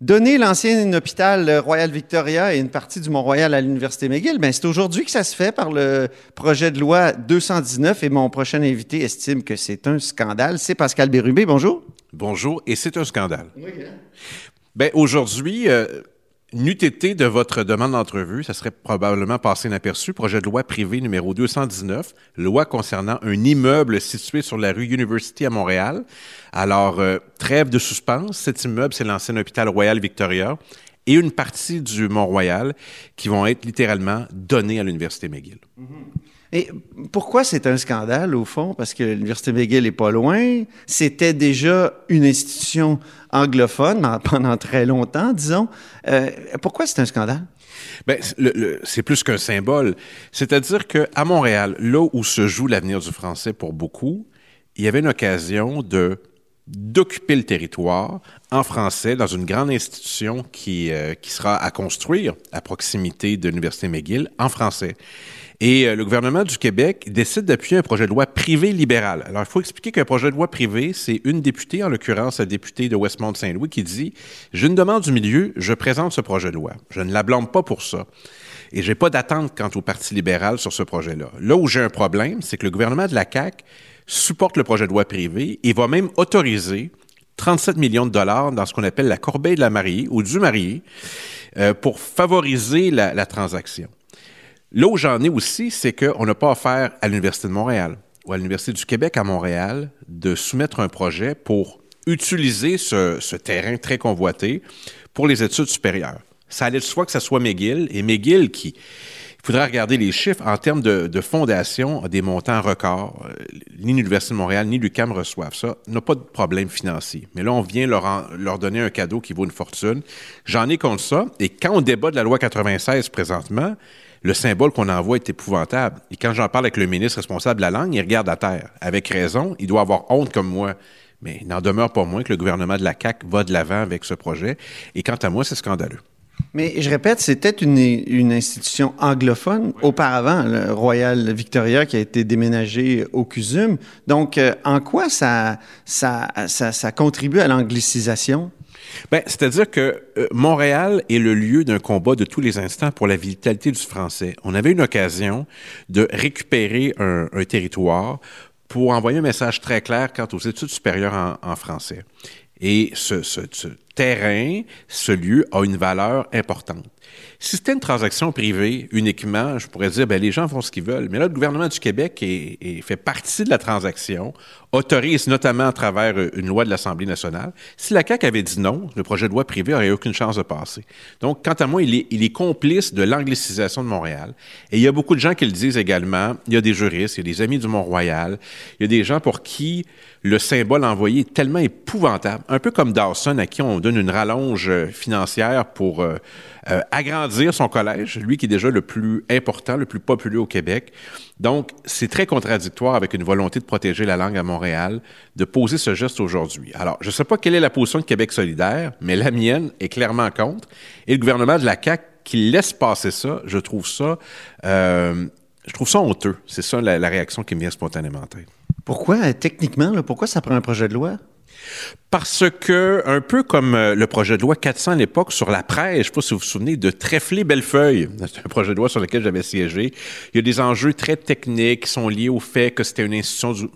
Donner l'ancien hôpital Royal Victoria et une partie du Mont-Royal à l'Université McGill, ben c'est aujourd'hui que ça se fait par le projet de loi 219 et mon prochain invité estime que c'est un scandale. C'est Pascal Bérubé. Bonjour. Bonjour, et c'est un scandale. Oui, hein? Ben, aujourd'hui, euh, N'eût été de votre demande d'entrevue, ça serait probablement passé inaperçu. Projet de loi privé numéro 219, loi concernant un immeuble situé sur la rue University à Montréal. Alors, euh, trêve de suspense. Cet immeuble, c'est l'ancien hôpital Royal Victoria et une partie du Mont-Royal qui vont être littéralement donnés à l'Université McGill. Mm-hmm. Et pourquoi c'est un scandale, au fond? Parce que l'Université McGill n'est pas loin. C'était déjà une institution anglophone pendant très longtemps, disons. Euh, pourquoi c'est un scandale? Ben, c'est plus qu'un symbole. C'est-à-dire qu'à Montréal, là où se joue l'avenir du français pour beaucoup, il y avait une occasion de d'occuper le territoire en français dans une grande institution qui, euh, qui sera à construire à proximité de l'Université McGill en français. Et euh, le gouvernement du Québec décide d'appuyer un projet de loi privé libéral. Alors, il faut expliquer qu'un projet de loi privé, c'est une députée, en l'occurrence la députée de Westmont-Saint-Louis, qui dit J'ai une demande du milieu, je présente ce projet de loi. Je ne la blâme pas pour ça. Et j'ai pas d'attente quant au Parti libéral sur ce projet-là. Là où j'ai un problème, c'est que le gouvernement de la CAQ supporte le projet de loi privé et va même autoriser 37 millions de dollars dans ce qu'on appelle la corbeille de la mariée ou du marié euh, pour favoriser la, transaction. Là où j'en ai aussi, c'est qu'on n'a pas affaire à l'Université de Montréal ou à l'Université du Québec à Montréal de soumettre un projet pour utiliser ce, terrain très convoité pour les études supérieures. Ça allait de soi que ce soit McGill, et McGill qui, il faudra regarder les chiffres en termes de, fondation, a des montants records. Euh, ni l'Université de Montréal, ni l'UQAM reçoivent ça. n'a pas de problème financier. Mais là, on vient leur, leur donner un cadeau qui vaut une fortune. J'en ai contre ça. Et quand on débat de la loi 96 présentement, le symbole qu'on envoie est épouvantable. Et quand j'en parle avec le ministre responsable de la langue, il regarde à terre. Avec raison, il doit avoir honte comme moi. Mais il n'en demeure pas moins que le gouvernement de la CAQ va de l'avant avec ce projet. Et quant à moi, c'est scandaleux. Mais je répète, c'était une, institution anglophone auparavant, le Royal Victoria, qui a été déménagé au CUSUM. Donc, euh, en quoi ça, ça, ça, ça contribue à l'anglicisation? Ben, c'est-à-dire que euh, Montréal est le lieu d'un combat de tous les instants pour la vitalité du français. On avait une occasion de récupérer un, territoire pour envoyer un message très clair quant aux études supérieures en, français. Et ce, ce, terrain, ce lieu a une valeur importante. Si c'était une transaction privée uniquement, je pourrais dire, ben, les gens font ce qu'ils veulent. Mais là, le gouvernement du Québec est, fait partie de la transaction, autorise notamment à travers une loi de l'Assemblée nationale. Si la CAQ avait dit non, le projet de loi privé n'aurait aucune chance de passer. Donc, quant à moi, il est, il est complice de l'anglicisation de Montréal. Et il y a beaucoup de gens qui le disent également. Il y a des juristes, il y a des amis du Mont-Royal, il y a des gens pour qui le symbole envoyé est tellement épouvantable. Un peu comme Dawson, à qui on donne une rallonge financière pour euh, euh, agrandir son collège, lui qui est déjà le plus important, le plus populaire au Québec. Donc, c'est très contradictoire avec une volonté de protéger la langue à Montréal, de poser ce geste aujourd'hui. Alors, je ne sais pas quelle est la position de Québec solidaire, mais la mienne est clairement contre. Et le gouvernement de la CAQ qui laisse passer ça, je trouve ça, euh, je trouve ça honteux. C'est ça la, réaction qui me vient spontanément. Pourquoi, techniquement, pourquoi ça prend un projet de loi? Parce que, un peu comme euh, le projet de loi 400 à l'époque sur la presse, je ne sais pas si vous vous souvenez, de Trèflé-Bellefeuille, c'est un projet de loi sur lequel j'avais siégé, il y a des enjeux très techniques qui sont liés au fait que c'était une institution du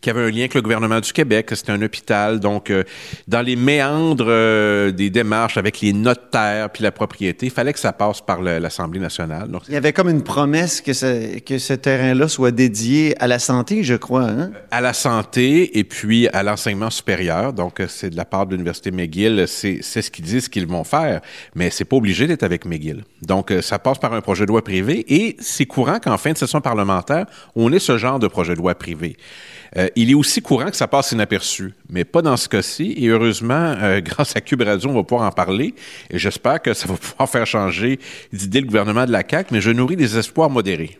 qui avait un lien avec le gouvernement du Québec, c'était un hôpital. Donc, euh, dans les méandres euh, des démarches avec les notaires puis la propriété, il fallait que ça passe par l'Assemblée nationale. il y avait comme une promesse que ce, que ce terrain-là soit dédié à la santé, je crois. Hein? À la santé et puis à l'enseignement supérieur. Donc, euh, c'est de la part de l'Université McGill, c'est ce qu'ils disent qu'ils vont faire, mais c'est pas obligé d'être avec McGill. Donc, ça passe par un projet de loi privé et c'est courant qu'en fin de session parlementaire, on ait ce genre de projet de loi privé. Euh, il est aussi courant que ça passe inaperçu, mais pas dans ce cas-ci. Et heureusement, euh, grâce à Cube Radio, on va pouvoir en parler. Et j'espère que ça va pouvoir faire changer d'idée le gouvernement de la CAQ, mais je nourris des espoirs modérés.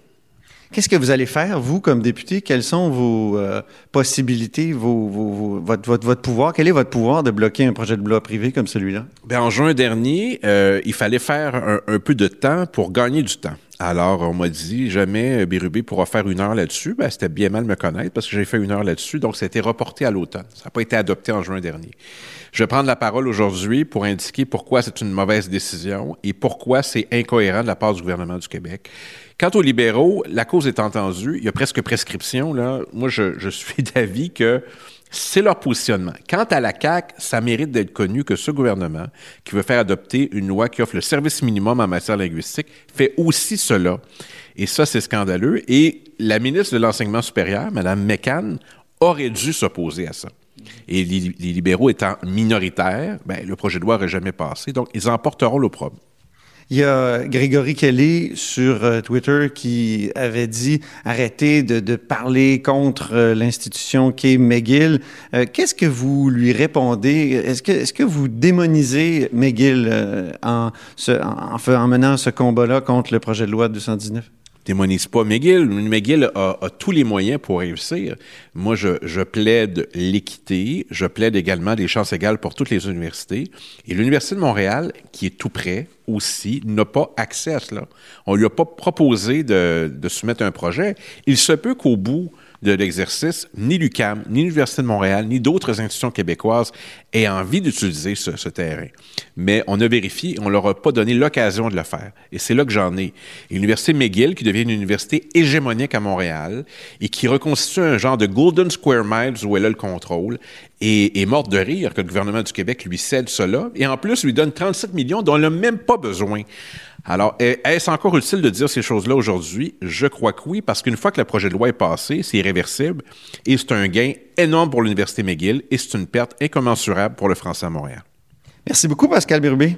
Qu'est-ce que vous allez faire, vous, comme député? Quelles sont vos euh, possibilités, vos, votre, votre, pouvoir? Quel est votre pouvoir de bloquer un projet de loi privé comme celui-là? Bien, en juin dernier, il fallait faire un, peu de temps pour gagner du temps. Alors, on m'a dit, jamais Bérubé pourra faire une heure là-dessus. Ben, c'était bien mal me connaître parce que j'ai fait une heure là-dessus. Donc, ça a été reporté à l'automne. Ça n'a pas été adopté en juin dernier. Je vais prendre la parole aujourd'hui pour indiquer pourquoi c'est une mauvaise décision et pourquoi c'est incohérent de la part du gouvernement du Québec. Quant aux libéraux, la cause est entendue. Il y a presque prescription. Là. Moi, je suis d'avis que c'est leur positionnement. Quant à la CAQ, ça mérite d'être connu que ce gouvernement, qui veut faire adopter une loi qui offre le service minimum en matière linguistique, fait aussi cela. Et ça, c'est scandaleux. Et la ministre de l'Enseignement supérieur, Mme McCann, aurait dû s'opposer à ça. Et les, libéraux étant minoritaires, ben, le projet de loi n'aurait jamais passé. Donc, ils emporteront l'opprobre. Il y a Grégory Kelly sur euh, Twitter qui avait dit arrêtez de, parler contre euh, l'institution qu'est McGill. Euh, qu'est-ce que vous lui répondez? Est-ce que, vous démonisez McGill en menant ce combat-là contre le projet de loi 219? Démonise pas McGill. McGill a, tous les moyens pour réussir. Moi, je, plaide l'équité. Je plaide également des chances égales pour toutes les universités. Et l'Université de Montréal, qui est tout près aussi, n'a pas accès à cela. On lui a pas proposé de, de soumettre un projet. Il se peut qu'au bout de l'exercice, ni l'UCAM, ni l'Université de Montréal, ni d'autres institutions québécoises aient envie d'utiliser ce, terrain. Mais on a vérifié, on ne leur a pas donné l'occasion de le faire. Et c'est là que j'en ai. L'Université McGill, qui devient une université hégémonique à Montréal et qui reconstitue un genre de Golden Square Miles où elle a le contrôle, et est morte de rire que le gouvernement du Québec lui cède cela et en plus lui donne 37 millions dont elle n'a même pas besoin. Alors, est-ce encore utile de dire ces choses-là aujourd'hui? Je crois que oui, parce qu'une fois que le projet de loi est passé, c'est irréversible et c'est un gain énorme pour l'Université McGill et c'est une perte incommensurable pour le français à Montréal. Merci beaucoup, Pascal Birbé.